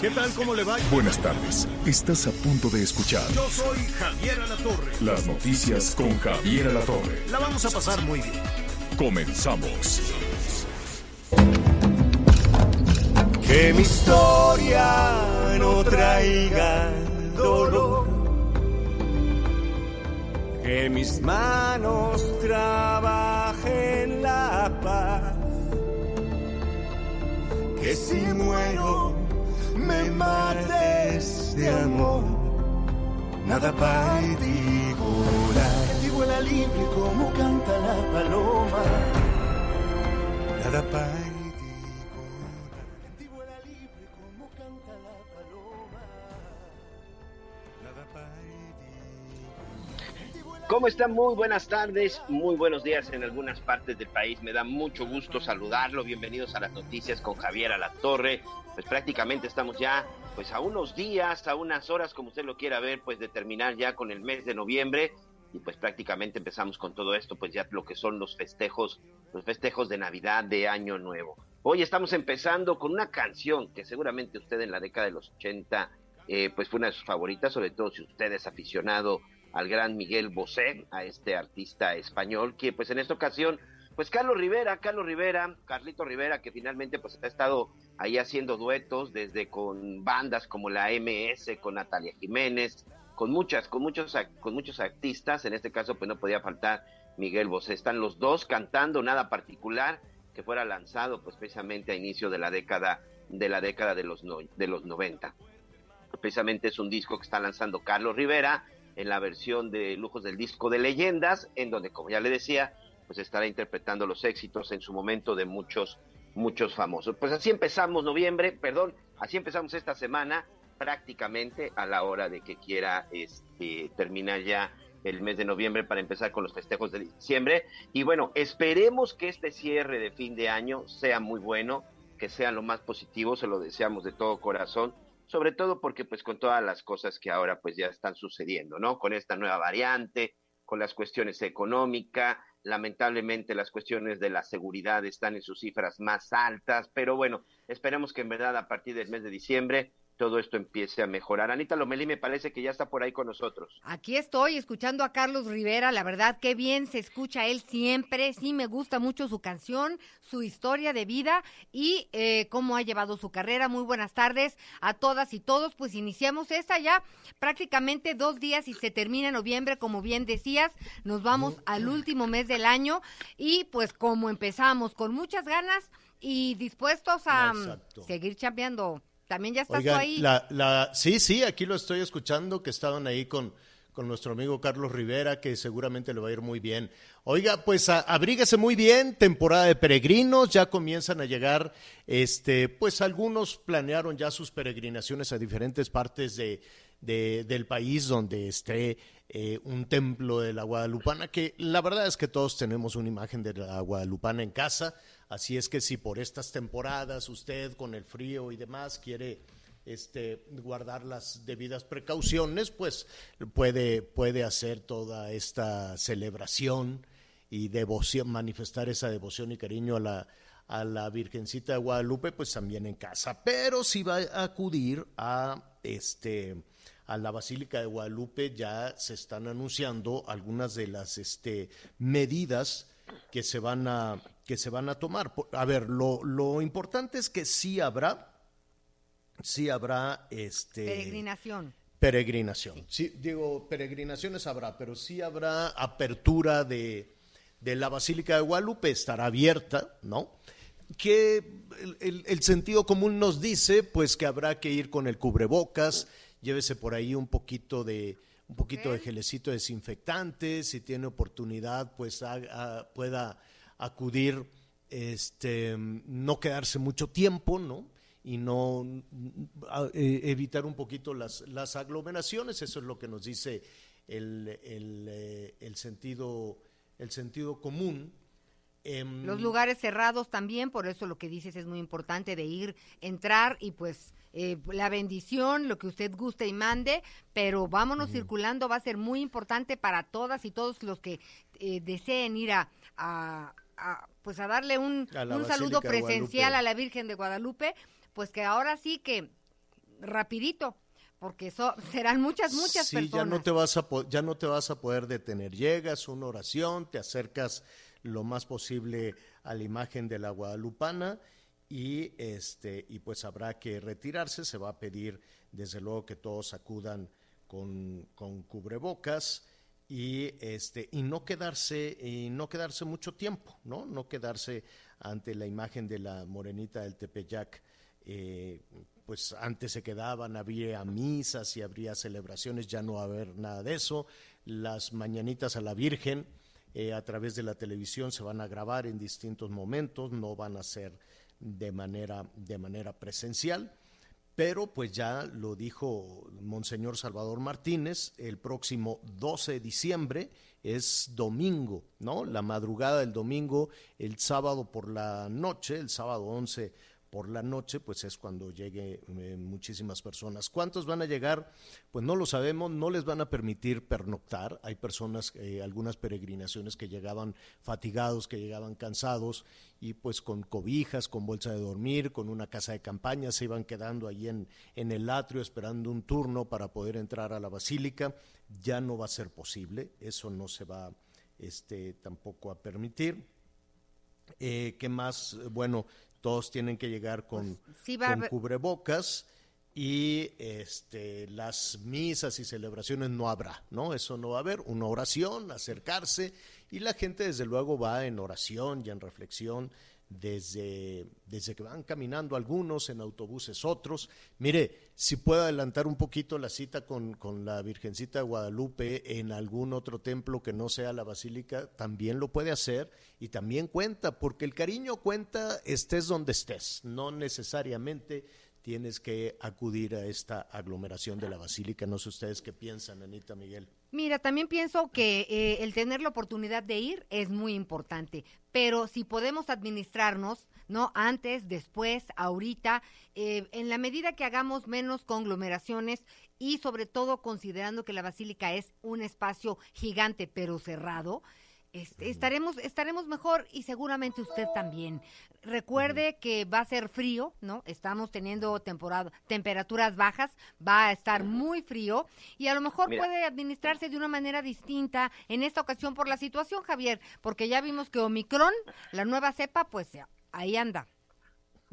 ¿Qué tal? ¿Cómo le va? Buenas tardes. Estás a punto de escuchar Yo soy Javier Alatorre. las noticias con Javier Alatorre. La vamos a pasar muy bien. Comenzamos. Que mi historia no traiga dolor. Que mis manos trabajen la paz. Que si muero me mates de amor. Nada para ti volar. Que ti vuela libre como canta la paloma. Nada para ti volar. Que ti vuela libre como canta la paloma. Nada para ¿Cómo están? Muy buenas tardes, muy buenos días en algunas partes del país. Me da mucho gusto saludarlo. Bienvenidos a las noticias con Javier Alatorre. Pues prácticamente estamos ya pues a unos días, a unas horas, como usted lo quiera ver, pues de terminar ya con el mes de noviembre y pues prácticamente empezamos con todo esto, pues ya lo que son los festejos, los festejos de Navidad, de Año Nuevo. Hoy estamos empezando con una canción que seguramente usted en la década de los 80 eh, pues fue una de sus favoritas, sobre todo si usted es aficionado al gran Miguel Bosé, a este artista español, que pues en esta ocasión, pues Carlos Rivera, Carlos Rivera, Carlito Rivera, que finalmente pues ha estado ahí haciendo duetos desde con bandas como la MS, con Natalia Jiménez, con muchas, con muchos, con muchos artistas, en este caso pues no podía faltar Miguel Bosé, están los dos cantando nada particular que fuera lanzado pues precisamente a inicio de la década de la década de los no, de los 90. Precisamente es un disco que está lanzando Carlos Rivera en la versión de Lujos del Disco de Leyendas, en donde, como ya le decía, pues estará interpretando los éxitos en su momento de muchos, muchos famosos. Pues así empezamos noviembre, perdón, así empezamos esta semana, prácticamente a la hora de que quiera este, terminar ya el mes de noviembre para empezar con los festejos de diciembre. Y bueno, esperemos que este cierre de fin de año sea muy bueno, que sea lo más positivo, se lo deseamos de todo corazón sobre todo porque pues con todas las cosas que ahora pues ya están sucediendo, ¿no? Con esta nueva variante, con las cuestiones económicas, lamentablemente las cuestiones de la seguridad están en sus cifras más altas, pero bueno, esperemos que en verdad a partir del mes de diciembre todo esto empiece a mejorar. Anita Lomelí me parece que ya está por ahí con nosotros. Aquí estoy escuchando a Carlos Rivera, la verdad qué bien se escucha él siempre, sí me gusta mucho su canción, su historia de vida y eh, cómo ha llevado su carrera. Muy buenas tardes a todas y todos, pues iniciamos esta ya prácticamente dos días y se termina noviembre, como bien decías, nos vamos al último mes del año y pues como empezamos con muchas ganas y dispuestos a mm, Exacto. seguir chambeando. También ya estás tú ahí. la, la, sí, sí, aquí lo estoy escuchando, que estaban ahí con, con nuestro amigo Carlos Rivera, que seguramente le va a ir muy bien. Oiga, pues a- abríguese muy bien, temporada de peregrinos, ya comienzan a llegar, este, pues algunos planearon ya sus peregrinaciones a diferentes partes de, de- del país donde esté eh, un templo de la Guadalupana, que la verdad es que todos tenemos una imagen de la Guadalupana en casa, así es que si por estas temporadas usted con el frío y demás quiere este, guardar las debidas precauciones, pues puede, puede hacer toda esta celebración y devoción, manifestar esa devoción y cariño a la, a la Virgencita de Guadalupe, pues también en casa. Pero si va a acudir a este a la Basílica de Guadalupe ya se están anunciando algunas de las este, medidas que se van a que se van a tomar. A ver, lo, lo importante es que sí habrá sí habrá este Peregrinación. peregrinación. Sí, digo, peregrinaciones habrá, pero sí habrá apertura de, de la Basílica de Guadalupe, estará abierta, ¿no? Que el, el- el sentido común nos dice, pues, que habrá que ir con el cubrebocas, llévese por ahí un poquito de un poquito de gelecito desinfectante, si tiene oportunidad, pues pueda acudir, este, no quedarse mucho tiempo, ¿no? y no eh, evitar un poquito las, las aglomeraciones. Eso es lo que nos dice el, el, eh, el sentido, el sentido común. Em, Los lugares cerrados también, por eso lo que dices es muy importante de ir, entrar y pues eh, la bendición, lo que usted guste y mande, pero vámonos circulando, va a ser muy importante para todas y todos los que eh, deseen ir a, a, pues a darle un, un saludo presencial a la Virgen de Guadalupe, pues que ahora sí que rapidito, porque eso serán muchas muchas sí, ya no te vas a ya no te vas a poder detener. Llegas una oración, te acercas lo más posible a la imagen de la guadalupana y este y pues habrá que retirarse, se va a pedir desde luego que todos acudan con, con cubrebocas y este y no quedarse y no quedarse mucho tiempo, ¿no? No quedarse ante la imagen de la morenita del Tepeyac eh, pues antes se quedaban, había misas y habría celebraciones, ya no va a haber nada de eso. Las mañanitas a la Virgen eh, a través de la televisión se van a grabar en distintos momentos, no van a ser de manera, de manera presencial, pero pues ya lo dijo Monseñor Salvador Martínez, el próximo 12 de diciembre es domingo, ¿no? La madrugada del domingo, el sábado por la noche, el sábado 11 por la noche, pues es cuando llegue eh, muchísimas personas. ¿Cuántos van a llegar? Pues no lo sabemos, no les van a permitir pernoctar. Hay personas, eh, algunas peregrinaciones que llegaban fatigados, que llegaban cansados y pues con cobijas, con bolsa de dormir, con una casa de campaña, se iban quedando en, en el atrio esperando un turno para poder entrar a la basílica. Ya no va a ser posible, eso no se va este, tampoco a permitir. Eh, ¿Qué más? Bueno, todos tienen que llegar con, pues, cubrebocas y este, las misas y celebraciones no habrá, ¿no? Eso no va a haber, una oración, acercarse y la gente desde luego va en oración y en reflexión desde, desde que van caminando algunos, en autobuses otros. Mire, si puedo adelantar un poquito la cita con, con, la Virgencita de Guadalupe en algún otro templo que no sea la Basílica, también lo puede hacer y también cuenta, porque el cariño cuenta estés donde estés, no necesariamente tienes que acudir a esta aglomeración de la Basílica. No sé ustedes qué piensan, Anita Miguel. Mira, también pienso que eh, el tener la oportunidad de ir es muy importante, pero si podemos administrarnos, ¿no? Antes, después, ahorita, eh, en la medida que hagamos menos conglomeraciones y sobre todo considerando que la basílica es un espacio gigante pero cerrado, este, estaremos, estaremos mejor y seguramente usted también. Recuerde que va a ser frío, ¿no? Estamos teniendo temporada, temperaturas bajas, va a estar muy frío y a lo mejor puede administrarse de una manera distinta en esta ocasión por la situación, Javier, porque ya vimos que Omicron, la nueva cepa, pues ahí anda.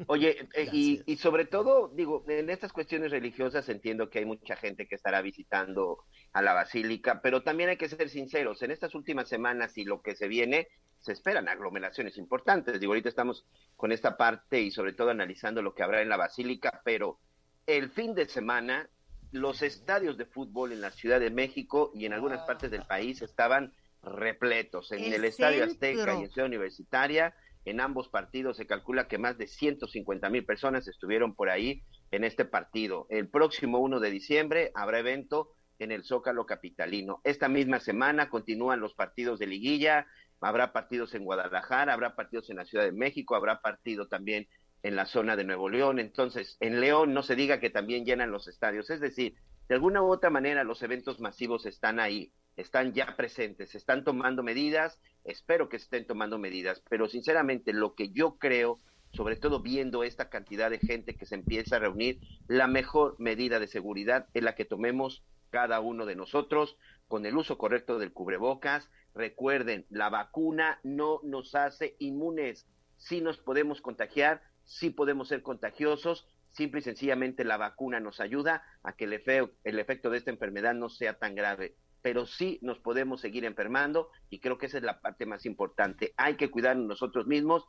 Oye, eh, y, y, sobre todo, digo, en estas cuestiones religiosas entiendo que hay mucha gente que estará visitando a la basílica, pero también hay que ser sinceros, en estas últimas semanas y lo que se viene, se esperan aglomeraciones importantes. Digo, ahorita estamos con esta parte y sobre todo analizando lo que habrá en la basílica, pero el fin de semana los estadios de fútbol en la Ciudad de México y en algunas partes del país estaban repletos. En el, Estadio Azteca y en Ciudad Universitaria en ambos partidos se calcula que más de 150 mil personas estuvieron por ahí en este partido. El próximo 1 de diciembre habrá evento en el Zócalo Capitalino. Esta misma semana continúan los partidos de liguilla, habrá partidos en Guadalajara, habrá partidos en la Ciudad de México, habrá partido también en la zona de Nuevo León. Entonces, en León no se diga que también llenan los estadios. Es decir, de alguna u otra manera los eventos masivos están ahí están ya presentes, están tomando medidas, espero que estén tomando medidas, pero sinceramente lo que yo creo, sobre todo viendo esta cantidad de gente que se empieza a reunir, la mejor medida de seguridad es la que tomemos cada uno de nosotros con el uso correcto del cubrebocas. Recuerden, la vacuna no nos hace inmunes, sí nos podemos contagiar, sí podemos ser contagiosos, simple y sencillamente la vacuna nos ayuda a que el, el efecto de esta enfermedad no sea tan grave pero sí nos podemos seguir enfermando y creo que esa es la parte más importante. Hay que cuidarnos nosotros mismos.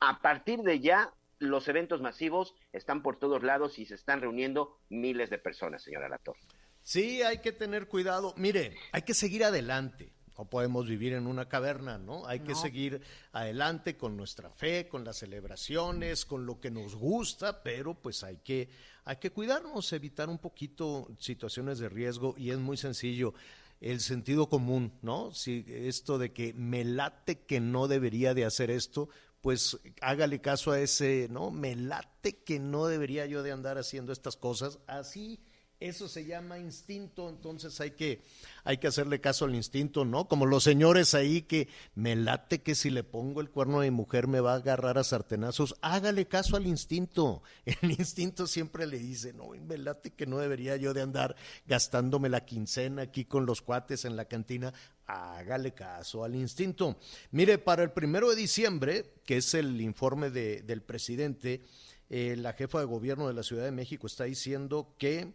A partir de ya, los eventos masivos están por todos lados y se están reuniendo miles de personas, señora Lator. Sí, hay que tener cuidado. Mire, hay que seguir adelante. no podemos vivir en una caverna, ¿no? Hay que seguir adelante con nuestra fe, con las celebraciones, con lo que nos gusta, pero pues hay que, hay que cuidarnos, evitar un poquito situaciones de riesgo y es muy sencillo. El sentido común, ¿no? Si esto de que me late que no debería de hacer esto, pues hágale caso a ese, ¿no? Me late que no debería yo de andar haciendo estas cosas. Así eso se llama instinto, entonces hay que, hay que hacerle caso al instinto, ¿no? Como los señores ahí que me late que si le pongo el cuerno a mi mujer me va a agarrar a sartenazos, hágale caso al instinto. El instinto siempre le dice, no, me late que no debería yo de andar gastándome la quincena aquí con los cuates en la cantina, hágale caso al instinto. Mire, para el primero de diciembre, que es el informe de, del presidente, eh, la jefa de gobierno de la Ciudad de México está diciendo que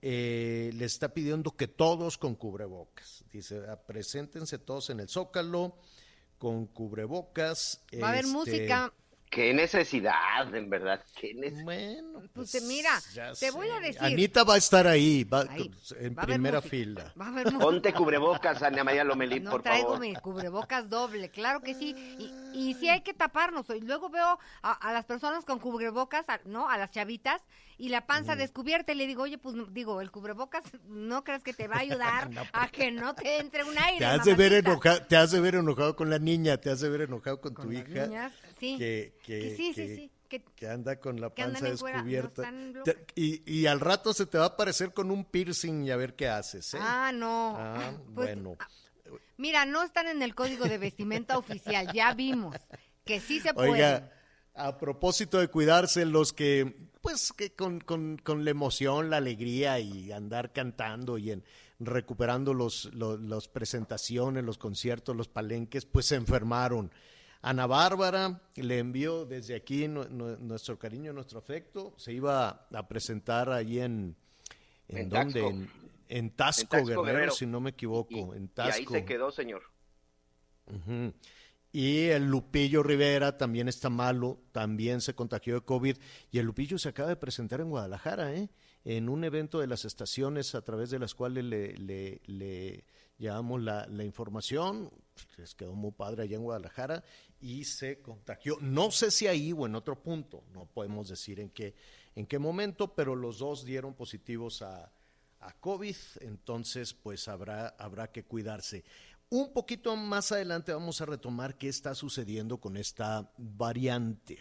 eh, le está pidiendo que todos con cubrebocas. Dice, ah, preséntense todos en el Zócalo con cubrebocas. Va a haber este, música. Qué necesidad, en verdad. Qué necesidad. Bueno, Pues, pues, mira, te voy a decir. Anita va a estar ahí, va, Ahí, en va primera fila. Va a. Ponte cubrebocas, Ana María Lomelí, No por traigo favor. mi cubrebocas doble, claro que sí. Y, y sí hay que taparnos. Y luego veo a, a las personas con cubrebocas, a- ¿no? A las chavitas, y la panza descubierta. Y le digo, oye, pues digo, el cubrebocas no crees que te va a ayudar a que no te entre un aire. Te has, de ver enojado, te has de ver enojado con la niña, te has de ver enojado con, Con tu las hija. niñas, sí. Que, que- Que sí, sí, que- sí, que- que anda con la panza no descubierta. Te- y, y al rato se te va a aparecer con un piercing y a ver qué haces. ¿eh? Ah, no. Ah, Pues, bueno. ah, Mira, no están en el código de vestimenta oficial, ya vimos que sí se puede. Oiga, a propósito de cuidarse, los que, pues, que con, con- con la emoción, la alegría y andar cantando y en, recuperando los, los, las presentaciones, los conciertos, los palenques, pues se enfermaron. Ana Bárbara le envió desde aquí nu- nu- nuestro cariño, nuestro afecto. Se iba a presentar allí en, ¿en, En dónde? Taxco. En, en Tasco, En Taxco, Guerrero, Guerrero. si no me equivoco, Y, en y ahí se quedó, señor. Y el Lupillo Rivera también está malo, también se contagió de COVID. Y el Lupillo se acaba de presentar en Guadalajara, ¿eh? en un evento de las estaciones a través de las cuales le, le, le llevamos la, la información. Les quedó muy padre allá en Guadalajara y se contagió. No sé si ahí o en otro punto, no podemos decir en qué, en qué momento, pero los dos dieron positivos a, a COVID, entonces pues habrá, habrá que cuidarse. Un poquito más adelante vamos a retomar qué está sucediendo con esta variante.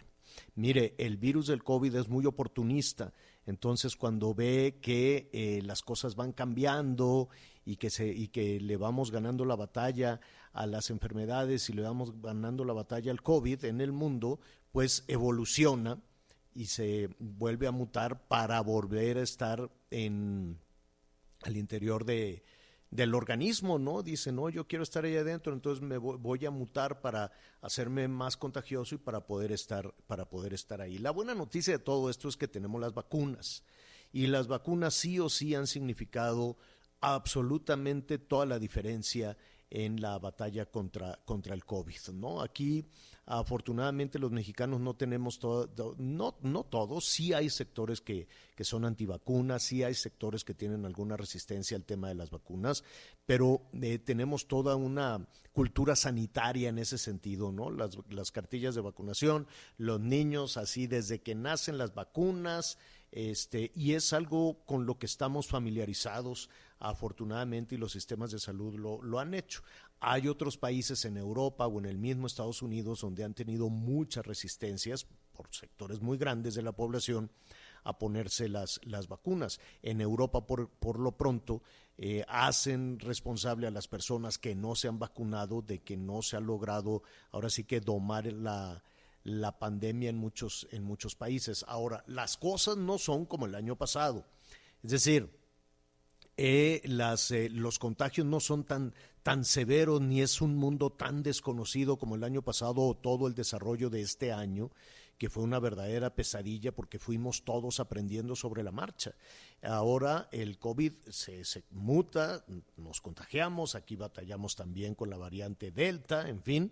Mire, el virus del COVID es muy oportunista, entonces cuando ve que eh, las cosas van cambiando y que, se, y que le vamos ganando la batalla a las enfermedades y le vamos ganando la batalla al COVID en el mundo, pues evoluciona y se vuelve a mutar para volver a estar en al interior de, del organismo, ¿no? Dice, no, yo quiero estar ahí adentro, entonces me voy, a mutar para hacerme más contagioso y para poder estar, para poder estar ahí. La buena noticia de todo esto es que tenemos las vacunas. Y las vacunas sí o sí han significado absolutamente toda la diferencia en la batalla contra, contra el COVID, ¿no? Aquí, afortunadamente, los mexicanos no tenemos todo, to- no, no todos, sí hay sectores que, que son antivacunas, sí hay sectores que tienen alguna resistencia al tema de las vacunas, pero eh, tenemos toda una cultura sanitaria en ese sentido, ¿no? Las, las cartillas de vacunación, los niños así desde que nacen las vacunas, este, y es algo con lo que estamos familiarizados afortunadamente y los sistemas de salud lo, lo han hecho. Hay otros países en Europa o en el mismo Estados Unidos donde han tenido muchas resistencias por sectores muy grandes de la población a ponerse las, las vacunas. En Europa, por, por lo pronto, eh, hacen responsable a las personas que no se han vacunado de que no se ha logrado, ahora sí que domar la, la pandemia en muchos, en muchos países. Ahora, las cosas no son como el año pasado. Es decir, eh, las, eh, los contagios no son tan, tan severos ni es un mundo tan desconocido como el año pasado o todo el desarrollo de este año, que fue una verdadera pesadilla porque fuimos todos aprendiendo sobre la marcha. Ahora el COVID se, muta, nos contagiamos, aquí batallamos también con la variante Delta, en fin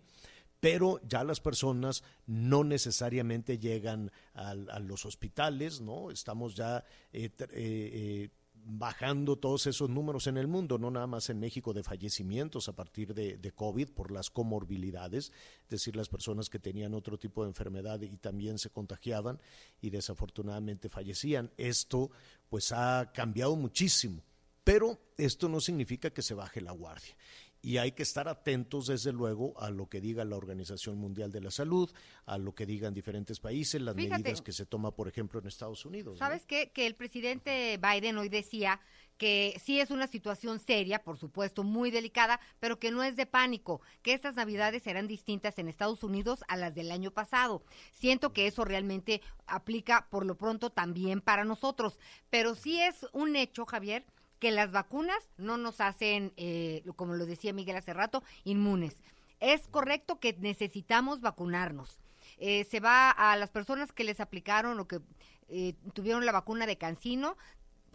pero ya las personas no necesariamente llegan a, los hospitales, ¿no? Estamos ya eh, eh, eh, bajando todos esos números en el mundo, no nada más en México de fallecimientos a partir de, COVID por las comorbilidades, es decir, las personas que tenían otro tipo de enfermedad y también se contagiaban y desafortunadamente fallecían. Esto pues ha cambiado muchísimo, pero esto no significa que se baje la guardia y hay que estar atentos, desde luego, a lo que diga la Organización Mundial de la Salud, a lo que digan diferentes países, las medidas que se toma, por ejemplo, en Estados Unidos. ¿Sabes qué? Que el presidente Biden hoy decía que sí es una situación seria, por supuesto, muy delicada, pero que no es de pánico, que estas navidades serán distintas en Estados Unidos a las del año pasado. Siento que eso realmente aplica por lo pronto también para nosotros, pero sí es un hecho, Javier, que las vacunas no nos hacen, eh, como lo decía Miguel hace rato, inmunes. Es correcto que necesitamos vacunarnos. Eh, se va a las personas que les aplicaron o que eh, tuvieron la vacuna de Cancino,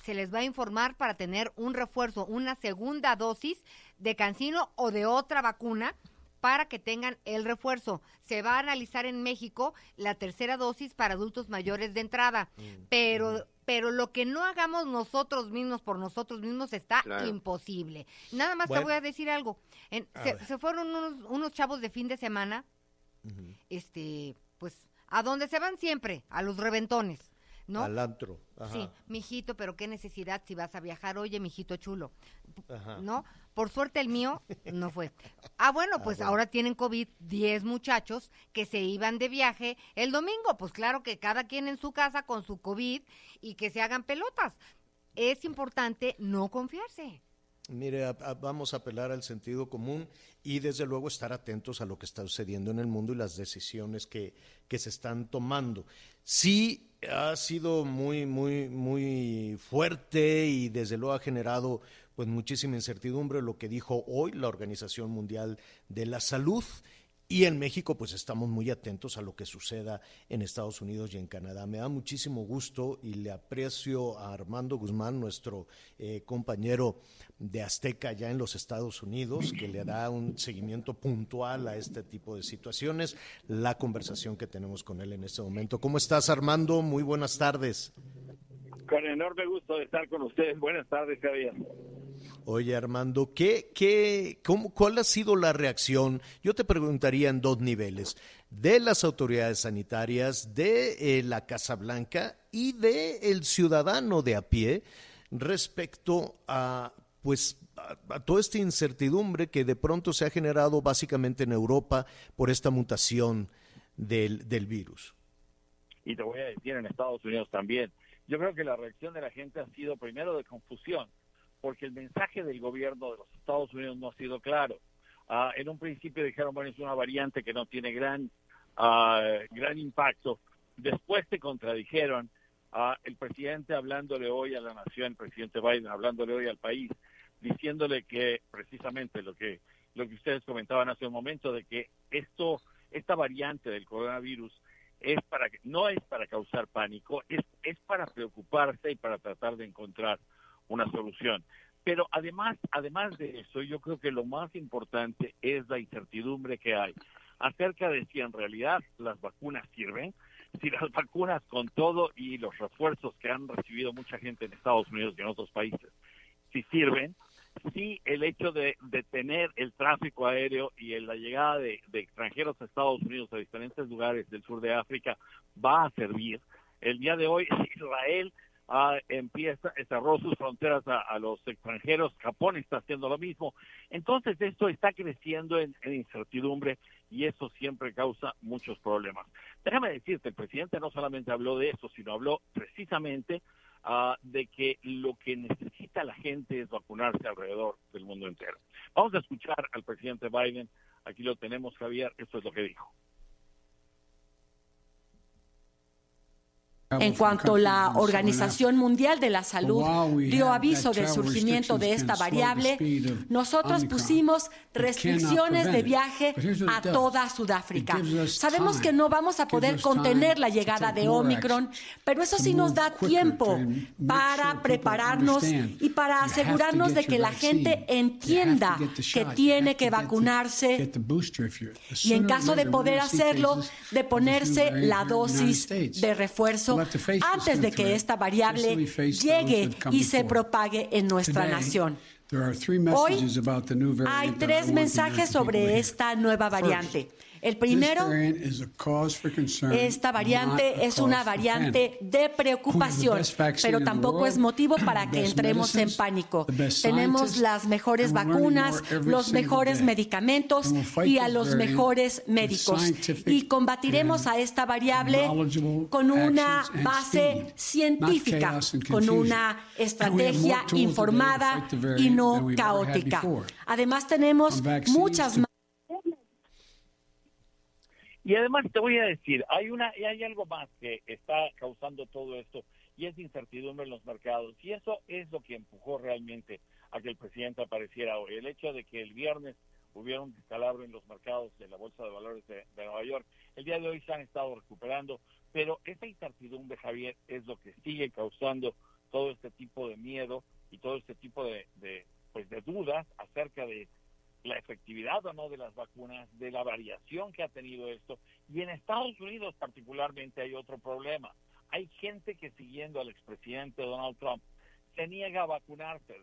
se les va a informar para tener un refuerzo, una segunda dosis de Cancino o de otra vacuna para que tengan el refuerzo. Se va a analizar en México la tercera dosis para adultos mayores de entrada, mm, pero pero lo que no hagamos nosotros mismos por nosotros mismos está imposible. Nada más te voy a decir algo. se, fueron unos, chavos de fin de semana, este, pues, a donde se van siempre, a los reventones. ¿no? Al antro. Sí, mijito, pero qué necesidad si vas a viajar, oye, mijito chulo. ¿No? Por suerte el mío no fue. Ah, bueno, ah, pues ahora tienen COVID 10 muchachos que se iban de viaje el domingo. Pues claro que cada quien en su casa con su COVID y que se hagan pelotas. Es importante no confiarse. Mire, vamos a apelar al sentido común y desde luego estar atentos a lo que está sucediendo en el mundo y las decisiones que, que se están tomando. Sí ha sido muy, muy, muy fuerte y desde luego ha generado pues muchísima incertidumbre lo que dijo hoy la Organización Mundial de la Salud y en México, pues estamos muy atentos a lo que suceda en Estados Unidos y en Canadá. Me da muchísimo gusto y le aprecio a Armando Guzmán, nuestro eh, compañero de Azteca ya en los Estados Unidos, que le da un seguimiento puntual a este tipo de situaciones, la conversación que tenemos con él en este momento. ¿Cómo estás, Armando? Muy buenas tardes. Con enorme gusto de estar con ustedes. Buenas tardes, Javier. Oye, Armando, ¿qué, qué, cómo, ¿cuál ha sido la reacción? Yo te preguntaría en dos niveles, de las autoridades sanitarias, de eh, la Casa Blanca y de el ciudadano de a pie respecto a, pues, a, toda esta incertidumbre que de pronto se ha generado básicamente en Europa por esta mutación del, del virus. Y te voy a decir en Estados Unidos también. Yo creo que la reacción de la gente ha sido primero de confusión porque el mensaje del gobierno de los Estados Unidos no ha sido claro. Ah, en un principio dijeron, bueno, es una variante que no tiene gran, ah, gran impacto. Después se contradijeron. Uh, el presidente hablándole hoy a la nación, el presidente Biden hablándole hoy al país, diciéndole que precisamente lo que lo que ustedes comentaban hace un momento de que esto esta variante del coronavirus es para no es para causar pánico, es es para preocuparse y para tratar de encontrar una solución. Pero además, además de eso, yo creo que lo más importante es la incertidumbre que hay acerca de si en realidad las vacunas sirven, si las vacunas con todo y los refuerzos que han recibido mucha gente en Estados Unidos y en otros países, si sirven, si el hecho de detener el tráfico aéreo y la llegada de, extranjeros a Estados Unidos a diferentes lugares del sur de África va a servir. El día de hoy Israel empieza, cerró sus fronteras a, los extranjeros, Japón está haciendo lo mismo. Entonces esto está creciendo en, incertidumbre y eso siempre causa muchos problemas. Déjame decirte, el presidente no solamente habló de eso, sino habló precisamente ah, de que lo que necesita la gente es vacunarse alrededor del mundo entero. Vamos a escuchar al presidente Biden, aquí lo tenemos Javier, esto es lo que dijo. En cuanto la Organización Mundial de la Salud dio aviso del surgimiento de esta variable, nosotros pusimos restricciones de viaje a toda Sudáfrica. Sabemos que no vamos a poder contener la llegada de Omicron, pero eso sí nos da tiempo para prepararnos y para asegurarnos de que la gente entienda que tiene que vacunarse y en caso de poder hacerlo, de ponerse la dosis de refuerzo antes de que esta variable llegue y se propague en nuestra nación. Hoy hay tres mensajes sobre esta nueva variante. El primero, esta variante es una variante de preocupación, pero tampoco es motivo para que entremos en pánico. Tenemos las mejores vacunas, los mejores medicamentos y a los mejores médicos. Y combatiremos a esta variable con una base científica, con una estrategia informada y no caótica. Además, tenemos muchas más y además te voy a decir, hay una hay algo más que está causando todo esto y es incertidumbre en los mercados y eso es lo que empujó realmente a que el presidente apareciera hoy. El hecho de que el viernes hubiera un descalabro en los mercados de la Bolsa de Valores de, Nueva York, el día de hoy se han estado recuperando, pero esa incertidumbre, Javier, es lo que sigue causando todo este tipo de miedo y todo este tipo de pues de dudas acerca de la efectividad o no de las vacunas, de la variación que ha tenido esto. Y en Estados Unidos particularmente hay otro problema. Hay gente que siguiendo al expresidente Donald Trump se niega a vacunarse,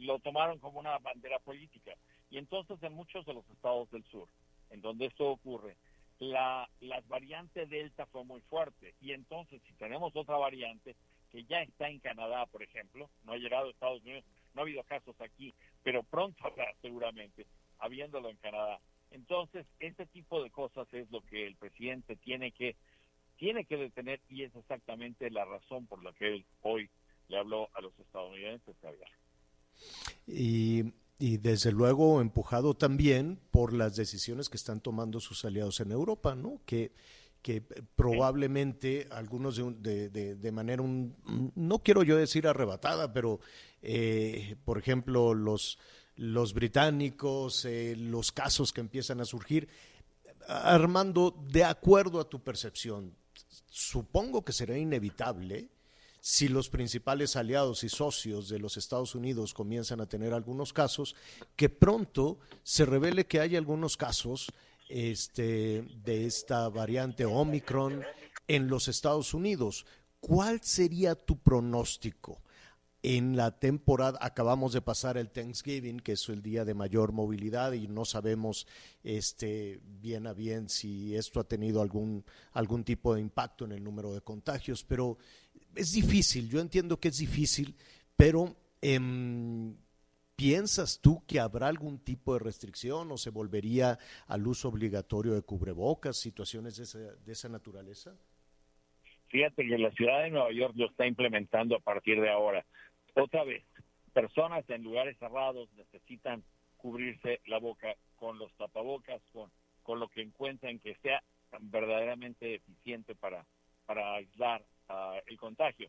lo tomaron como una bandera política. Y entonces en muchos de los estados del sur, en donde esto ocurre, la, la variante Delta fue muy fuerte. Y entonces si tenemos otra variante que ya está en Canadá, por ejemplo, no ha llegado a Estados Unidos, no ha habido casos aquí, pero pronto habrá seguramente, habiéndolo en Canadá. Entonces, este tipo de cosas es lo que el presidente tiene que tiene que detener y es exactamente la razón por la que él hoy le habló a los estadounidenses. Y, y desde luego empujado también por las decisiones que están tomando sus aliados en Europa, ¿no? Que que probablemente algunos de, de, de, manera, un, no quiero yo decir arrebatada, pero eh, por ejemplo los, los británicos, eh, los casos que empiezan a surgir, Armando, de acuerdo a tu percepción, supongo que será inevitable si los principales aliados y socios de los Estados Unidos comienzan a tener algunos casos, que pronto se revele que hay algunos casos este, de esta variante Omicron en los Estados Unidos. ¿Cuál sería tu pronóstico? En la temporada acabamos de pasar el Thanksgiving, que es el día de mayor movilidad y no sabemos este bien a bien si esto ha tenido algún algún tipo de impacto en el número de contagios, pero es difícil, yo entiendo que es difícil, pero eh, ¿Piensas tú que habrá algún tipo de restricción o se volvería al uso obligatorio de cubrebocas, situaciones de esa, de esa naturaleza? Fíjate que la ciudad de Nueva York lo está implementando a partir de ahora. Otra vez, personas en lugares cerrados necesitan cubrirse la boca con los tapabocas, con, con lo que encuentren que sea verdaderamente eficiente para, para aislar uh, el contagio.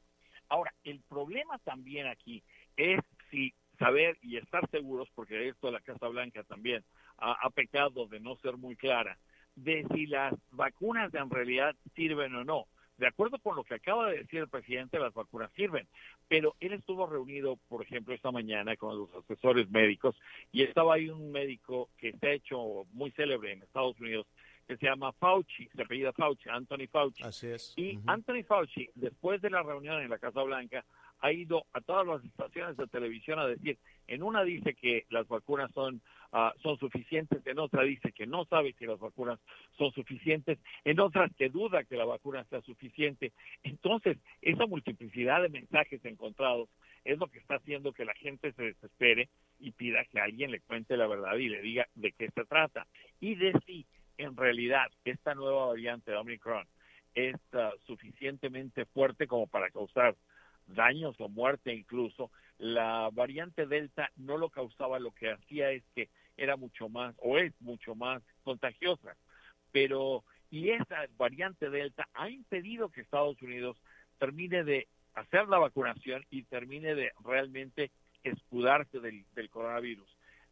Ahora, el problema también aquí es si saber y estar seguros, porque esto la Casa Blanca también ha, pecado de no ser muy clara, de si las vacunas en realidad sirven o no. De acuerdo con lo que acaba de decir el presidente, las vacunas sirven, pero él estuvo reunido, por ejemplo, esta mañana con los asesores médicos y estaba ahí un médico que se ha hecho muy célebre en Estados Unidos, que se llama Fauci, se apellida Fauci, Anthony Fauci. Así es. Y Anthony Fauci, después de la reunión en la Casa Blanca, ha ido a todas las estaciones de televisión a decir, en una dice que las vacunas son, ah, son suficientes, en otra dice que no sabe si las vacunas son suficientes, en otras que duda que la vacuna sea suficiente. Entonces, esa multiplicidad de mensajes encontrados es lo que está haciendo que la gente se desespere y pida que alguien le cuente la verdad y le diga de qué se trata. Y de si en realidad esta nueva variante de Omicron es ah, suficientemente fuerte como para causar daños o muerte incluso, la variante Delta no lo causaba, lo que hacía es que era mucho más o es mucho más contagiosa. Pero, y esa variante Delta ha impedido que Estados Unidos termine de hacer la vacunación y termine de realmente escudarse del, coronavirus.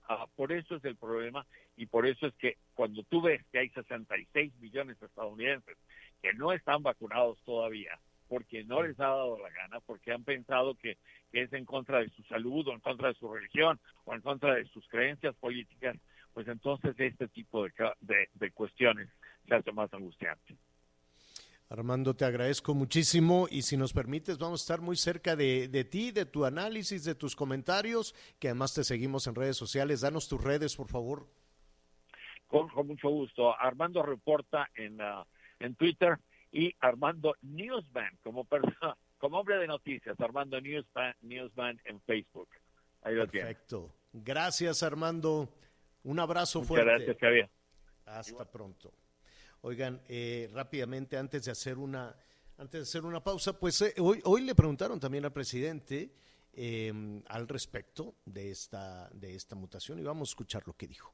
Ah, por eso es el problema y por eso es que cuando tú ves que hay 66 millones de estadounidenses que no están vacunados todavía, porque no les ha dado la gana, porque han pensado que, es en contra de su salud o en contra de su religión o en contra de sus creencias políticas, pues entonces este tipo de, de, cuestiones se hace más angustiante. Armando, te agradezco muchísimo y si nos permites vamos a estar muy cerca de, de, ti, de tu análisis, de tus comentarios, que además te seguimos en redes sociales. Danos tus redes, por favor. Con, mucho gusto. Armando Reporta en, uh, en Twitter y Armando Newsman como persona, como hombre de noticias, Armando Newsman, Newsman en Facebook. Ahí lo Perfecto. Gracias, Armando. Un abrazo Muchas fuerte. Gracias, Javier. Hasta pronto. Oigan, eh, rápidamente, antes de hacer una, antes de hacer una pausa, pues eh, hoy, hoy le preguntaron también al presidente eh, al respecto de esta, de esta mutación y vamos a escuchar lo que dijo.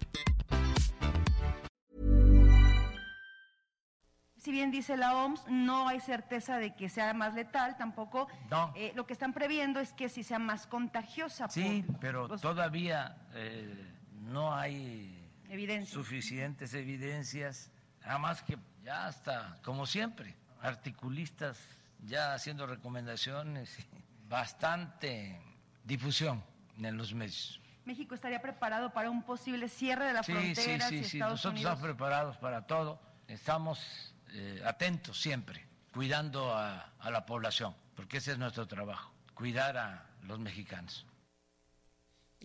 si bien dice la OMS, no hay certeza de que sea más letal, tampoco. No. Eh, lo que están previendo es que si sea más contagiosa. Sí, pero todavía eh, no hay suficientes evidencias. Además que ya está, como siempre, articulistas ya haciendo recomendaciones, bastante difusión en los medios. ¿México estaría preparado para un posible cierre de la frontera? Sí, sí, sí, nosotros estamos preparados para todo. Estamos eh, atentos siempre, cuidando a, la población, porque ese es nuestro trabajo, cuidar a los mexicanos.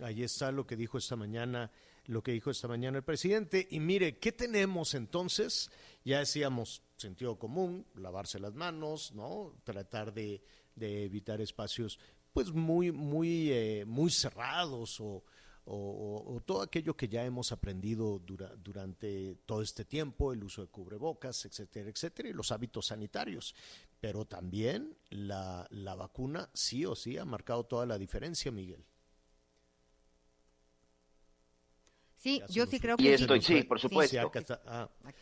Ahí está lo que dijo esta mañana, lo que dijo esta mañana el presidente. Y mire, ¿qué tenemos entonces? Ya decíamos sentido común, lavarse las manos, ¿no? Tratar de, de evitar espacios, pues muy, muy, eh, muy cerrados o, o, todo aquello que ya hemos aprendido durante todo este tiempo, el uso de cubrebocas, etcétera, etcétera, y los hábitos sanitarios. Pero también la, la vacuna sí o sí ha marcado toda la diferencia, Miguel. Sí, yo sí creo que sí. sí, por supuesto.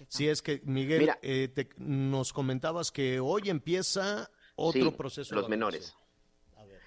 Sí, es que, Miguel, eh, nos comentabas que hoy empieza otro proceso. Los menores.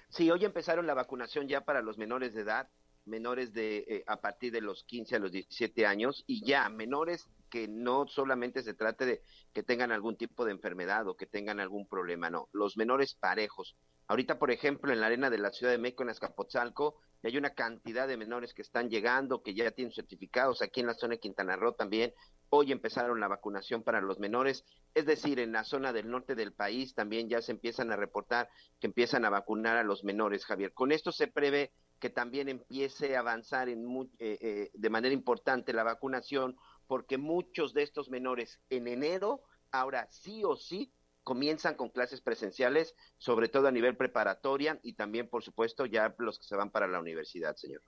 Sí, hoy empezaron la vacunación ya para los menores de edad menores de eh, a partir de los 15 a los 17 años y ya menores que no solamente se trate de que tengan algún tipo de enfermedad o que tengan algún problema, no, los menores parejos. Ahorita, por ejemplo, en la arena de la Ciudad de México, en Azcapotzalco, hay una cantidad de menores que están llegando, que ya tienen certificados, aquí en la zona de Quintana Roo también. Hoy empezaron la vacunación para los menores, es decir, en la zona del norte del país también ya se empiezan a reportar que empiezan a vacunar a los menores, Javier. Con esto se prevé que también empiece a avanzar en eh, eh, de manera importante la vacunación, porque muchos de estos menores en enero, ahora sí o sí, comienzan con clases presenciales, sobre todo a nivel preparatoria y también, por supuesto, ya los que se van para la universidad, señor.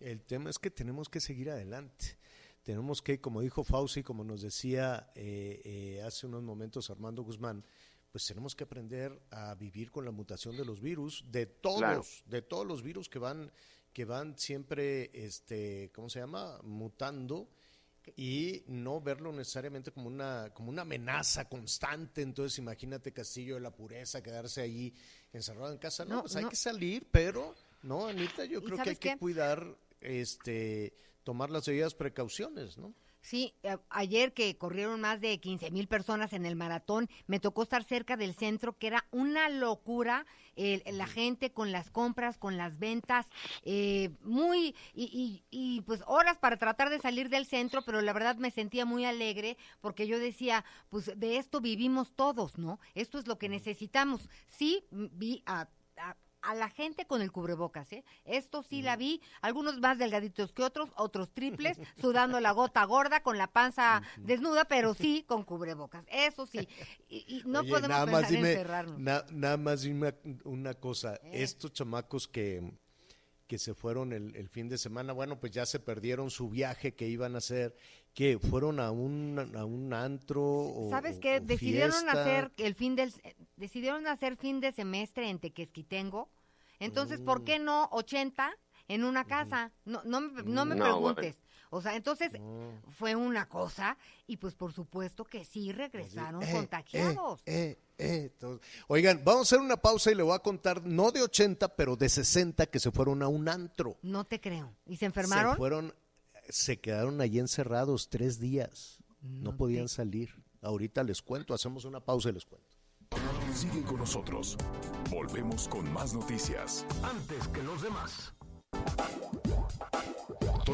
El tema es que tenemos que seguir adelante. Tenemos que, como dijo Fauci, como nos decía eh, hace unos momentos Armando Guzmán, pues tenemos que aprender a vivir con la mutación de los virus, de todos, de todos los virus que van, que van siempre, este, ¿cómo se llama? Mutando y no verlo necesariamente como una, como una amenaza constante. Entonces, imagínate Castillo de la Pureza, quedarse ahí encerrado en casa. No, pues hay que salir, pero, no, Anita, yo creo que hay que cuidar, este, tomar las debidas precauciones, ¿no? Sí, ayer que corrieron más de 15 mil personas en el maratón, me tocó estar cerca del centro, que era una locura, la gente con las compras, con las ventas, eh, muy, y, y, pues horas para tratar de salir del centro, pero la verdad me sentía muy alegre porque yo decía, pues de esto vivimos todos, ¿no? Esto es lo que necesitamos. Sí, vi a a la gente con el cubrebocas, ¿eh? Esto sí la vi, algunos más delgaditos que otros, otros triples, sudando la gota gorda, con la panza desnuda, pero sí con cubrebocas, eso sí. Y, no podemos nada más encerrarnos. nada más dime una cosa, eh. estos chamacos que, que se fueron el, fin de semana, bueno, pues ya se perdieron su viaje que iban a hacer, que fueron a un, a un antro ¿Sabes qué? decidieron hacer el fin del decidieron hacer fin de semestre en Tequesquitengo. Entonces, ¿por qué no 80 en una casa? No no, no me preguntes. O sea, entonces mm. fue una cosa y pues por supuesto que sí regresaron eh, contagiados. Eh, eh, oigan, vamos a hacer una pausa y le voy a contar, no de 80, pero de 60 que se fueron a un antro. No te creo. ¿Y se enfermaron? Se fueron, se quedaron allí encerrados tres días. No, podían salir. Ahorita les cuento, hacemos una pausa y les cuento. Sigue con nosotros. Volvemos con más noticias. Antes que los demás.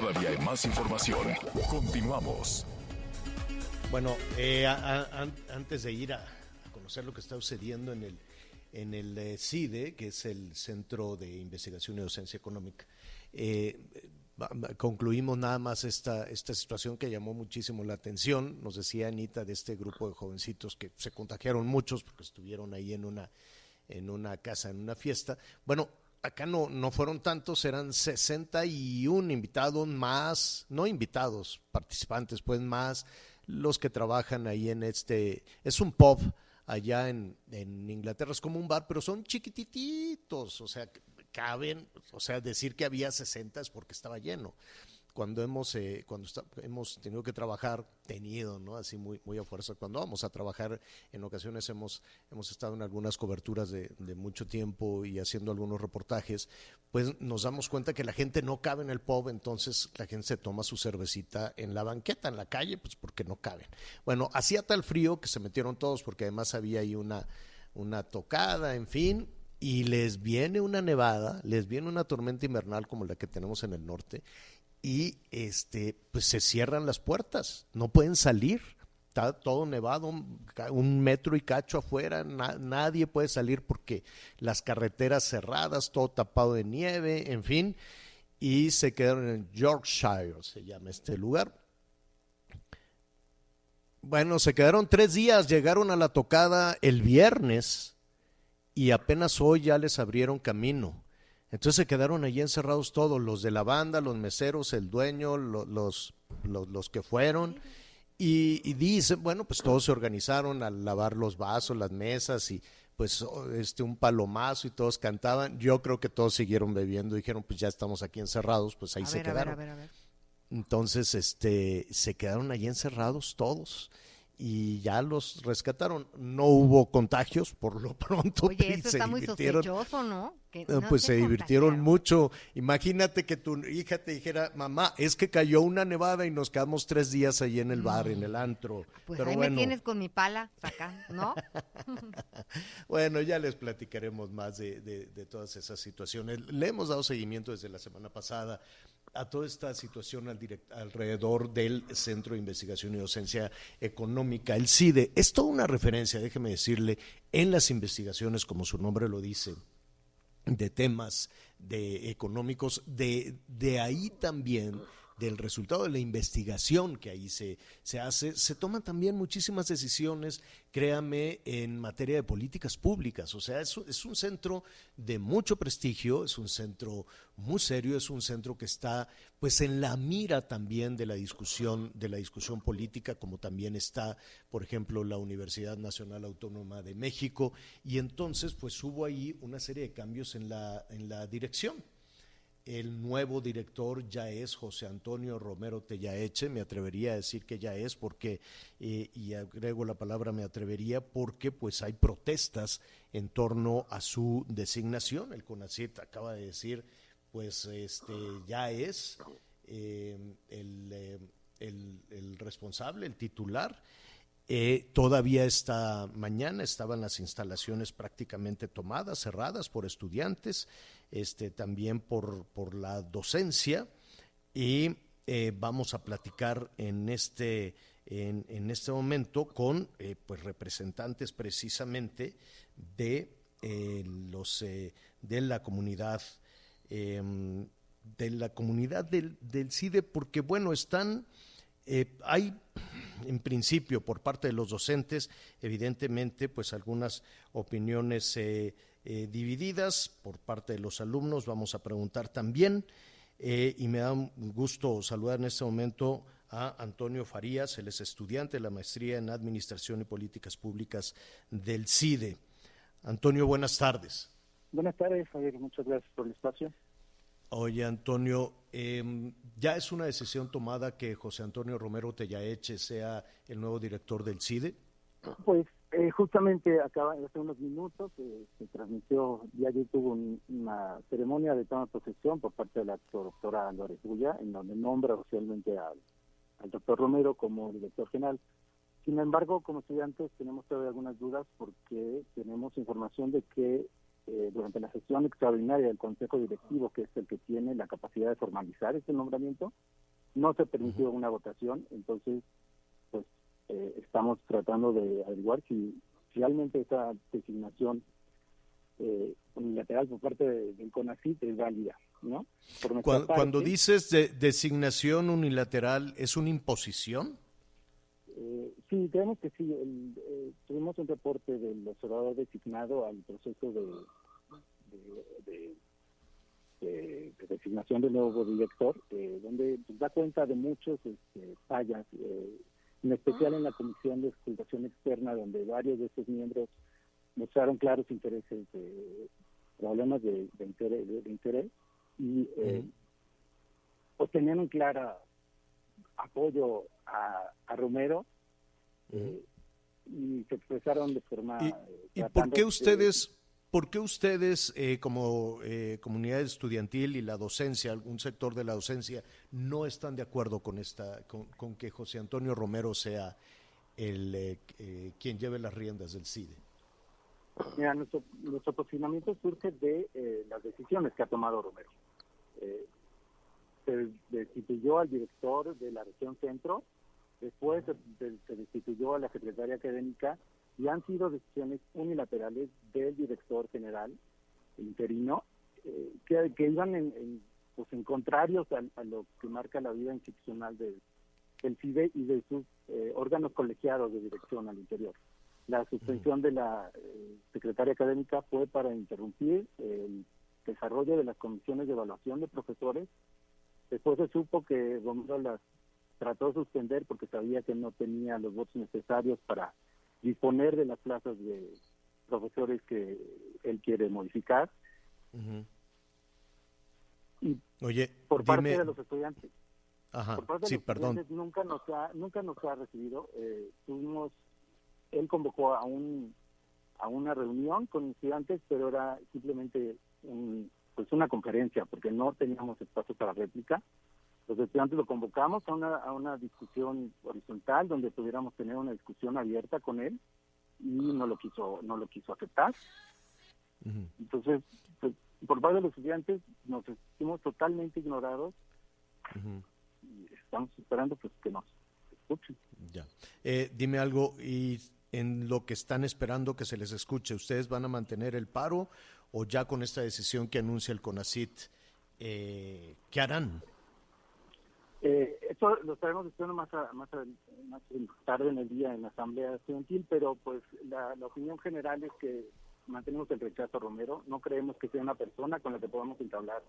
Todavía hay más información. Continuamos. Bueno, eh, antes de ir a, conocer lo que está sucediendo en el, en el eh, CIDE, que es el Centro de Investigación y Docencia Económica, eh, concluimos nada más esta, esta situación que llamó muchísimo la atención. Nos decía Anita de este grupo de jovencitos que se contagiaron muchos porque estuvieron ahí en una, en una casa, en una fiesta. Bueno, acá no, no fueron tantos, eran 61 invitados más, no invitados, participantes, pues más los que trabajan ahí en este, es un pub allá en, en Inglaterra, es como un bar, pero son chiquititos, o sea, caben, o sea, decir que había 60 es porque estaba lleno cuando hemos eh, cuando hemos tenido que trabajar tenido no así muy muy a fuerza cuando vamos a trabajar en ocasiones hemos hemos estado en algunas coberturas de, mucho tiempo y haciendo algunos reportajes pues nos damos cuenta que la gente no cabe en el pub entonces la gente se toma su cervecita en la banqueta en la calle pues porque no caben. Bueno hacía tal frío que se metieron todos porque además había ahí una una tocada en fin y les viene una nevada, les viene una tormenta invernal como la que tenemos en el norte, y este, pues se cierran las puertas, no pueden salir. Está todo nevado, un metro y cacho afuera, nadie puede salir porque las carreteras cerradas, todo tapado de nieve, en fin, y se quedaron en Yorkshire, se llama este lugar. Bueno, se quedaron tres días, llegaron a la tocada el viernes y apenas hoy ya les abrieron camino. Entonces se quedaron allí encerrados todos, los de la banda, los meseros, el dueño, los, los, que fueron. Y, y dicen, bueno, pues todos se organizaron a lavar los vasos, las mesas y pues este un palomazo y todos cantaban. Yo creo que todos siguieron bebiendo y dijeron, pues ya estamos aquí encerrados, pues ahí se quedaron. Entonces, este, se quedaron allí encerrados todos y ya los rescataron. No hubo contagios por lo pronto. Oye, eso está muy sospechoso, ¿no? Pues se, divirtieron mucho. Imagínate que tu hija te dijera, mamá, es que cayó una nevada y nos quedamos tres días ahí en el bar, en el antro. Pues ahí me tienes con mi pala, saca, ¿no? bueno, ya les platicaremos más de, de todas esas situaciones. Le hemos dado seguimiento desde la semana pasada a toda esta situación alrededor del Centro de Investigación y Docencia Económica, el CIDE. Es toda una referencia, déjeme decirle, en las investigaciones, como su nombre lo dice, de temas de económicos, de, de ahí también del resultado de la investigación que ahí se, se hace, se toman también muchísimas decisiones, créame, en materia de políticas públicas. O sea, es, es un centro de mucho prestigio, es un centro muy serio, es un centro que está pues en la mira también de la discusión, de la discusión política, como también está, por ejemplo, la Universidad Nacional Autónoma de México, y entonces pues hubo ahí una serie de cambios en la, en la dirección. El nuevo director ya es José Antonio Romero Tellaeche, me atrevería a decir que ya es porque, eh, y agrego la palabra me atrevería, porque pues hay protestas en torno a su designación. El CONACYT acaba de decir, pues este ya es eh, eh, el, el, responsable, el titular. Todavía esta mañana estaban las instalaciones prácticamente tomadas, cerradas por estudiantes este, también por, por la docencia. Y eh, vamos a platicar en este, en, en este momento con eh, pues representantes precisamente de eh, los de la comunidad em, de la comunidad del, del CIDE porque bueno están hay en principio por parte de los docentes evidentemente pues algunas opiniones eh, divididas por parte de los alumnos. Vamos a preguntar también. Eh, y me da un gusto saludar en este momento a Antonio Farías, él es estudiante de la maestría en Administración y Políticas Públicas del CIDE. Antonio, buenas tardes. Buenas tardes, Javier, muchas gracias por el espacio. Oye, Antonio, em, ¿ya es una decisión tomada que José Antonio Romero Tellaeche sea el nuevo director del CIDE? Pues eh, justamente acaba hace unos minutos eh, se transmitió, ya yo tuvo una ceremonia de toma de posesión por parte de la doctora Lórez Bulla, en donde nombra oficialmente al, al doctor Romero como director general. Sin embargo, como estudiantes tenemos todavía algunas dudas porque tenemos información de que eh, durante la sesión extraordinaria del Consejo Directivo, que es el que tiene la capacidad de formalizar este nombramiento, no se permitió una votación, entonces pues eh, estamos tratando de averiguar si realmente esa designación eh, unilateral por parte del CONACYT es válida, ¿no? Cuando, dices de designación unilateral, ¿es una imposición? Eh, sí, creemos que sí. Eh, tuvimos un reporte del observador designado al proceso de, de, designación del nuevo director, eh, donde pues, da cuenta de muchos este, fallas, en especial en la Comisión de Escultación Externa, donde varios de estos miembros mostraron claros intereses de problemas de, interés, y pues tenían un claro apoyo a, Romero eh, y se expresaron de forma... ¿Y, eh, por qué ustedes, por qué ustedes eh, como comunidad estudiantil y la docencia, algún sector de la docencia, no están de acuerdo con, esta, con, que José Antonio Romero sea el quien lleve las riendas del CIDE? Mira, nuestro, nuestro posicionamiento surge de las decisiones que ha tomado Romero se destituyó al director de la región centro, después se, destituyó a la secretaria académica y han sido decisiones unilaterales del director general interino eh, que, que, iban en, pues en contrarios a, lo que marca la vida institucional del CIDE y de sus eh, órganos colegiados de dirección al interior. La suspensión de la eh, secretaria académica fue para interrumpir el desarrollo de las comisiones de evaluación de profesores Después se supo que Romero las trató de suspender porque sabía que no tenía los votos necesarios para disponer de las plazas de profesores que él quiere modificar. Y Oye, por parte de los estudiantes. Ajá, por parte de los estudiantes nunca nos ha nunca nos ha recibido. Eh, tuvimos, él convocó a un a una reunión con estudiantes, pero era simplemente un, pues una conferencia, porque no teníamos espacio para réplica. Los estudiantes lo convocamos a una, a una discusión horizontal donde pudiéramos tener una discusión abierta con él y no lo quiso, no lo quiso aceptar. Entonces, pues, por parte de los estudiantes nos sentimos totalmente ignorados y estamos esperando pues que nos escuchen. Ya. Eh, dime algo y en lo que están esperando que se les escuche, ¿ustedes van a mantener el paro o ya con esta decisión que anuncia el CONACIT, eh, ¿qué harán? Eh, esto lo estaremos discutiendo más, más, más, tarde en el día en la Asamblea Estudiantil, pero pues la, opinión general es que mantenemos el rechazo a Romero, no creemos que sea una persona con la que podamos entablar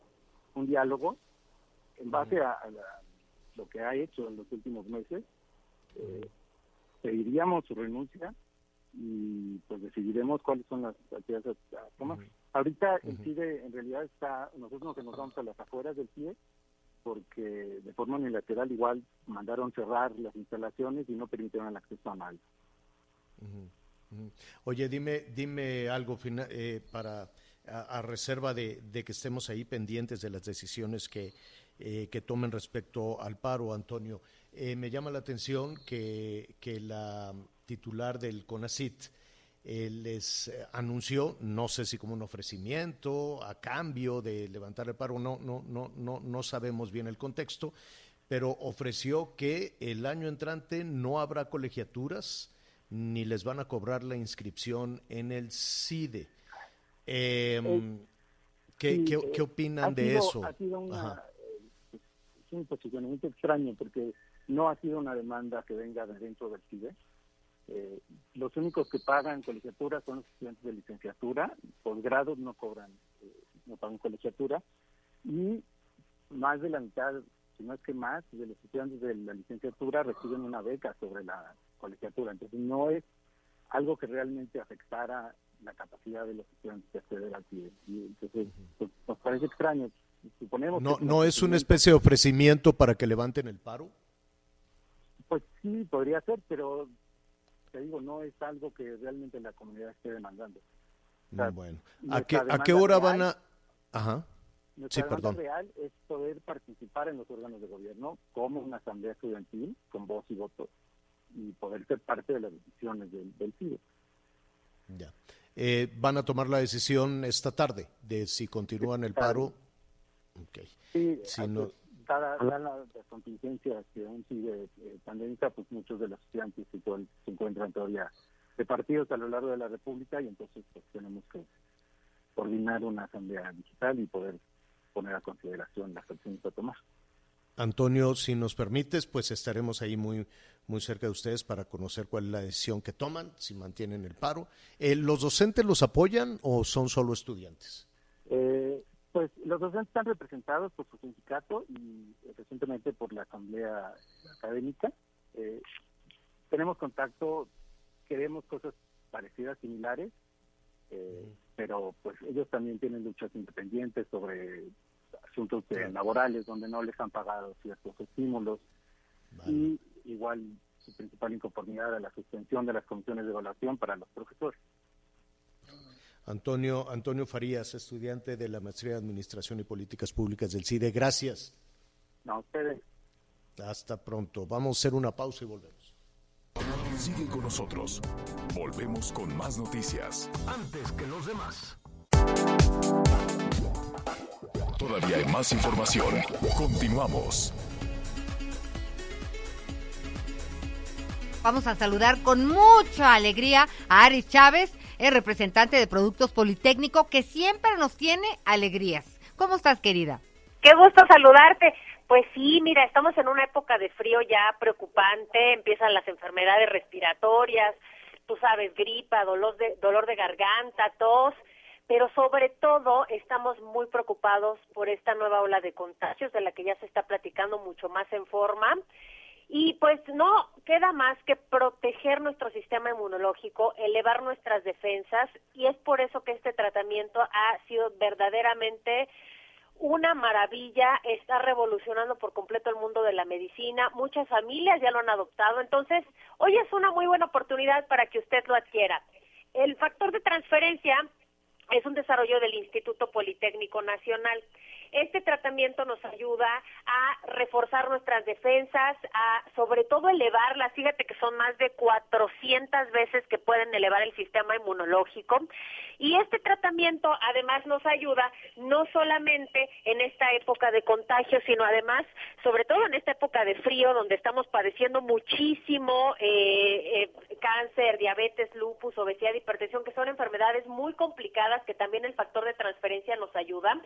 un diálogo en base a, lo que ha hecho en los últimos meses. Eh, pediríamos su renuncia y pues decidiremos cuáles son las actividades a tomar. Ahorita el CIDE en realidad está, nosotros nos vamos a las afueras del CIDE porque de forma unilateral igual mandaron cerrar las instalaciones y no permitieron el acceso a nadie. Oye, dime, dime algo eh, para a, reserva de, que estemos ahí pendientes de las decisiones que, eh, que tomen respecto al paro, Antonio. Eh, me llama la atención que, que la titular del CONACIT les eh, anunció, no sé si como un ofrecimiento, a cambio de levantar el paro, no, no, no, no, no sabemos bien el contexto, pero ofreció que el año entrante no habrá colegiaturas ni les van a cobrar la inscripción en el CIDE. Em, eh, ¿qué, qué, opinan de eso? Ha sido es un posicionamiento extraño porque no ha sido una demanda que venga de dentro del CIDE eh, los únicos que pagan colegiatura son los estudiantes de licenciatura, posgrados no cobran, eh, no pagan colegiatura, y más de la mitad, si no es que más, de los estudiantes de la licenciatura reciben una beca sobre la colegiatura. Entonces no es algo que realmente afectara la capacidad de los estudiantes de acceder al Y entonces pues, nos parece extraño. suponemos no, no es una especie de ofrecimiento para que levanten el paro. Pues sí, podría ser, pero te digo, no es algo que realmente la comunidad esté demandando. bueno, ¿a qué, ¿a qué hora van a...? Ajá. Nuestra sí, perdón. real es poder participar en los órganos de gobierno como una asamblea estudiantil con voz y voto y poder ser parte de las decisiones del, del CIDE. Ya. Eh, ¿Van a tomar la decisión esta tarde de si continúan el paro? Okay. Sí, si no... dada, la, contingencia que aún sigue eh, pandémica, pues muchos de los estudiantes se, se encuentran todavía repartidos a lo largo de la República y entonces pues, tenemos que coordinar una asamblea digital y poder poner a consideración las acciones a tomar. Antonio, si nos permites, pues estaremos ahí muy, muy cerca de ustedes para conocer cuál es la decisión que toman, si mantienen el paro. Eh, ¿Los docentes los apoyan o son solo estudiantes? Eh, pues los docentes están representados por su sindicato y recientemente por la asamblea académica. Eh, tenemos contacto, queremos cosas parecidas, similares, pero pues ellos también tienen luchas independientes sobre asuntos laborales donde no les han pagado ciertos estímulos y igual su principal inconformidad a la suspensión de las comisiones de evaluación para los profesores. Antonio, Antonio Farías, estudiante de la Maestría de Administración y Políticas Públicas del CIDE, gracias. No, ustedes. Hasta pronto. Vamos a hacer una pausa y volvemos. Sigue con nosotros. Volvemos con más noticias. Antes que los demás. Todavía hay más información. Continuamos. Vamos a saludar con mucha alegría a Aris Chávez, el representante de Productos Politécnico, que siempre nos tiene alegrías. ¿Cómo estás, querida? Qué gusto saludarte. Pues sí, mira, estamos en una época de frío ya preocupante, empiezan las enfermedades respiratorias, tú sabes, gripa, dolor de, dolor de garganta, tos, pero sobre todo estamos muy preocupados por esta nueva ola de contagios de la que ya se está platicando mucho más en forma. Y pues no queda más que proteger nuestro sistema inmunológico, elevar nuestras defensas y es por eso que este tratamiento ha sido verdaderamente una maravilla, está revolucionando por completo el mundo de la medicina, muchas familias ya lo han adoptado, entonces hoy es una muy buena oportunidad para que usted lo adquiera. El factor de transferencia es un desarrollo del Instituto Politécnico Nacional. Este tratamiento nos ayuda a reforzar nuestras defensas, a sobre todo elevarlas. Fíjate que son más de 400 veces que pueden elevar el sistema inmunológico. Y este tratamiento además nos ayuda no solamente en esta época de contagio, sino además, sobre todo en esta época de frío, donde estamos padeciendo muchísimo eh, eh, cáncer, diabetes, lupus, obesidad, hipertensión, que son enfermedades muy complicadas que también el factor de transferencia nos ayuda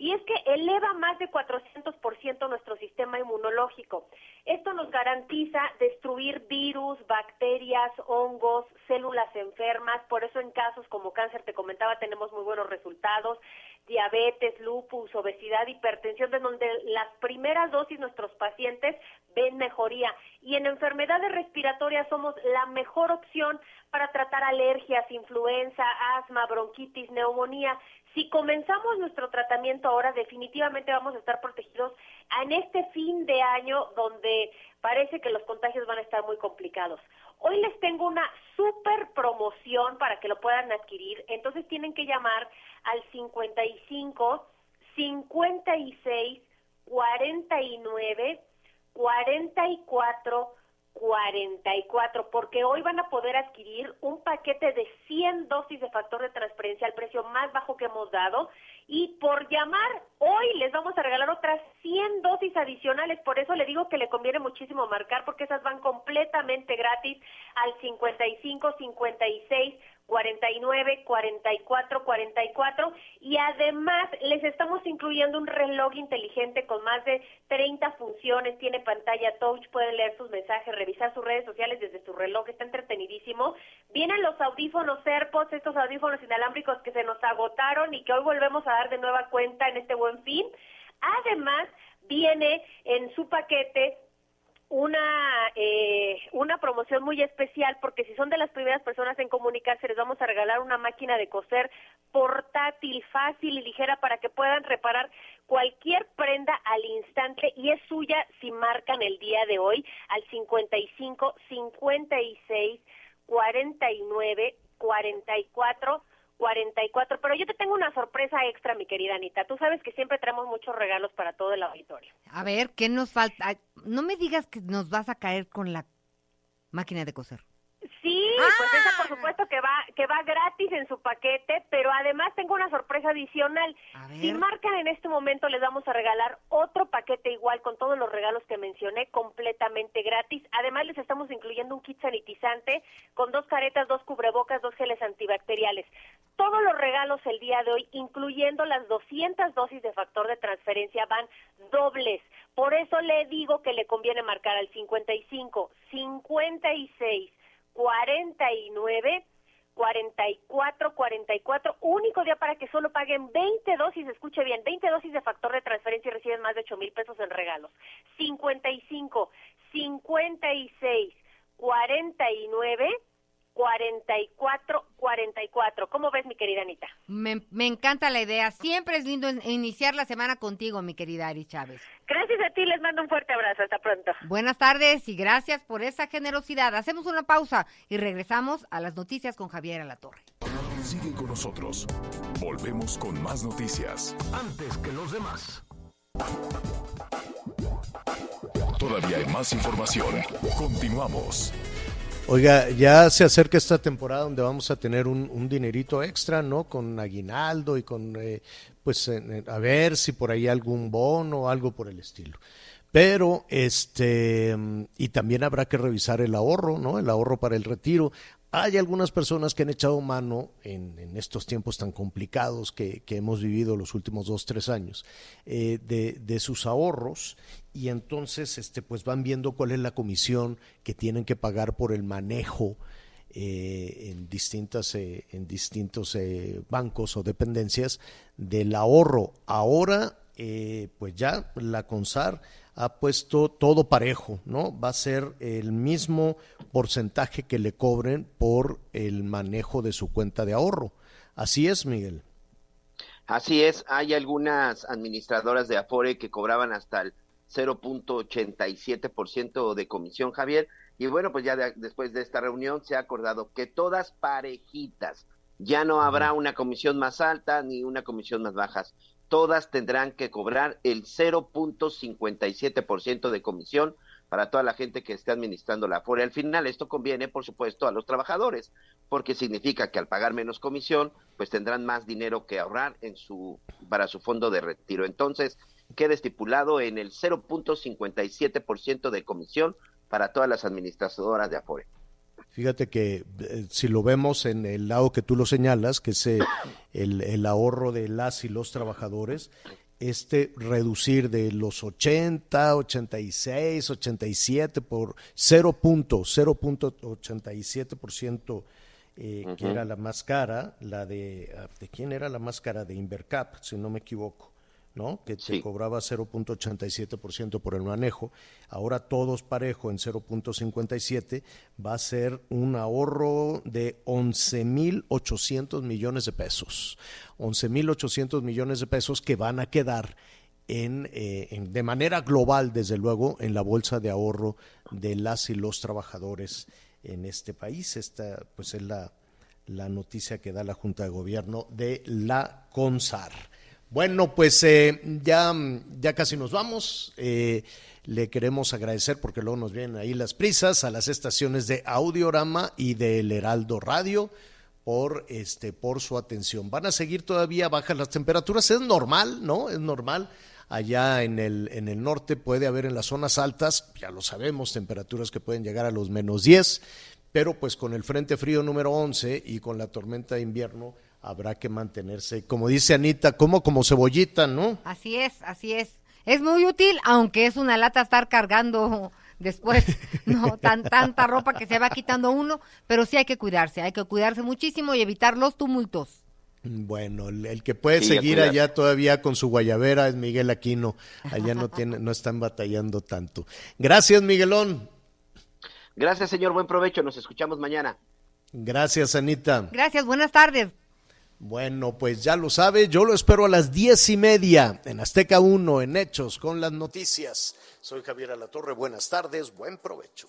y es que eleva más de 400% nuestro sistema inmunológico. Esto nos garantiza destruir virus, bacterias, hongos, células enfermas, por eso en casos como cáncer, te comentaba, tenemos muy buenos resultados, diabetes, lupus, obesidad, hipertensión, de donde las primeras dosis nuestros pacientes ven mejoría. Y en enfermedades respiratorias somos la mejor opción para tratar alergias, influenza, asma, bronquitis, neumonía. Si comenzamos nuestro tratamiento ahora, definitivamente vamos a estar protegidos en este fin de año donde parece que los contagios van a estar muy complicados. Hoy les tengo una super promoción para que lo puedan adquirir, entonces tienen que llamar al 55 56 49 44 44, porque hoy van a poder adquirir un paquete de 100 dosis de factor de transferencia al precio más bajo que hemos dado. Y por llamar hoy les vamos a regalar otras 100 dosis adicionales, por eso le digo que le conviene muchísimo marcar porque esas van completamente gratis al 55 56 49 44 44 y además les estamos incluyendo un reloj inteligente con más de 30 funciones, tiene pantalla touch, pueden leer sus mensajes, revisar sus redes sociales desde su reloj, está entretenidísimo. Vienen los audífonos AirPods, estos audífonos inalámbricos que se nos agotaron y que hoy volvemos a dar de nueva cuenta en este buen fin. Además, viene en su paquete una eh, una promoción muy especial porque si son de las primeras personas en comunicarse les vamos a regalar una máquina de coser portátil, fácil y ligera para que puedan reparar cualquier prenda al instante y es suya si marcan el día de hoy al 55 56 49 44 44. Pero yo te tengo una sorpresa extra, mi querida Anita. Tú sabes que siempre traemos muchos regalos para todo el auditorio. A ver, ¿qué nos falta? No me digas que nos vas a caer con la máquina de coser. Sí, pues esa por ah. supuesto que va que va gratis en su paquete, pero además tengo una sorpresa adicional. Si marcan en este momento les vamos a regalar otro paquete igual con todos los regalos que mencioné completamente gratis. Además les estamos incluyendo un kit sanitizante con dos caretas, dos cubrebocas, dos geles antibacteriales. Todos los regalos el día de hoy, incluyendo las 200 dosis de factor de transferencia, van dobles. Por eso le digo que le conviene marcar al 55 56 49 44 44, único día para que solo paguen 20 dosis, escuche bien, 20 dosis de factor de transferencia y reciben más de 8 mil pesos en regalos. 55, 56, 49 44 44. ¿Cómo ves, mi querida Anita? Me, me, encanta la idea. Siempre es lindo iniciar la semana contigo, mi querida Ari Chávez. Gracias a ti, les mando un fuerte abrazo. Hasta pronto. Buenas tardes y gracias por esa generosidad. Hacemos una pausa y regresamos a las noticias con Javier Alatorre. Sigue con nosotros. Volvemos con más noticias. Antes que los demás. Todavía hay más información. Continuamos. Oiga, ya se acerca esta temporada donde vamos a tener un, dinerito extra, ¿no? Con aguinaldo y con, eh, pues, a ver si por ahí algún bono o algo por el estilo. Pero, este, y también habrá que revisar el ahorro, ¿no? El ahorro para el retiro. Hay algunas personas que han echado mano en, estos tiempos tan complicados que, hemos vivido los últimos dos, tres años, eh, de, sus ahorros y entonces este, pues van viendo cuál es la comisión que tienen que pagar por el manejo eh, en, distintas, eh, en distintos bancos o dependencias del ahorro. Ahora, pues ya la CONSAR ha puesto todo parejo, ¿no? Va a ser el mismo porcentaje que le cobren por el manejo de su cuenta de ahorro. Así es, Miguel. Así es, hay algunas administradoras de Afore que cobraban hasta el 0.87% de comisión, Javier. Y bueno, pues ya después de esta reunión se ha acordado que todas parejitas, ya no habrá una comisión más alta ni una comisión más baja todas tendrán que cobrar el 0.57% de comisión para toda la gente que esté administrando la Afore. Al final esto conviene, por supuesto, a los trabajadores, porque significa que al pagar menos comisión, pues tendrán más dinero que ahorrar en su para su fondo de retiro. Entonces, queda estipulado en el 0.57% de comisión para todas las administradoras de Afore. Fíjate que eh, si lo vemos en el lado que tú lo señalas, que es eh, el, ahorro de las y los trabajadores, este reducir de los 80, 86, 87 por 0.087%, eh, que era la más cara, la de, ah, ¿de quién era la más cara? De Invercap, si no me equivoco. ¿No? que te cobraba 0.87% por el manejo, ahora todos parejo en 0.57, va a ser un ahorro de 11.800 millones de pesos. 11.800 millones de pesos que van a quedar eh, en, de manera global, desde luego, en la bolsa de ahorro de las y los trabajadores en este país. Esta pues es la, la noticia que da la Junta de Gobierno de la CONSAR. Bueno, pues eh, ya, ya casi nos vamos. Eh, le queremos agradecer porque luego nos vienen ahí las prisas a las estaciones de Audiorama y del Heraldo Radio por este por su atención. Van a seguir todavía bajas las temperaturas, es normal, ¿no? Es normal. Allá en el, en el norte puede haber en las zonas altas, ya lo sabemos, temperaturas que pueden llegar a los menos 10, pero pues con el Frente Frío número 11 y con la tormenta de invierno, habrá que mantenerse, como dice Anita, como como cebollita, ¿no? Así es, así es. Es muy útil, aunque es una lata estar cargando después, no tan tanta ropa que se va quitando uno, pero sí hay que cuidarse, hay que cuidarse muchísimo y evitar los tumultos. Bueno, el, que puede seguir allá todavía con su guayabera es Miguel Aquino. Allá no tiene, no están batallando tanto. Gracias, Miguelón. Gracias, señor. Buen provecho. Nos escuchamos mañana. Gracias, Anita. Gracias. Buenas tardes. Bueno, pues ya lo sabe, yo lo espero a las diez y media en Azteca 1, en Hechos, con las noticias. Soy Javier Alatorre, buenas tardes, buen provecho.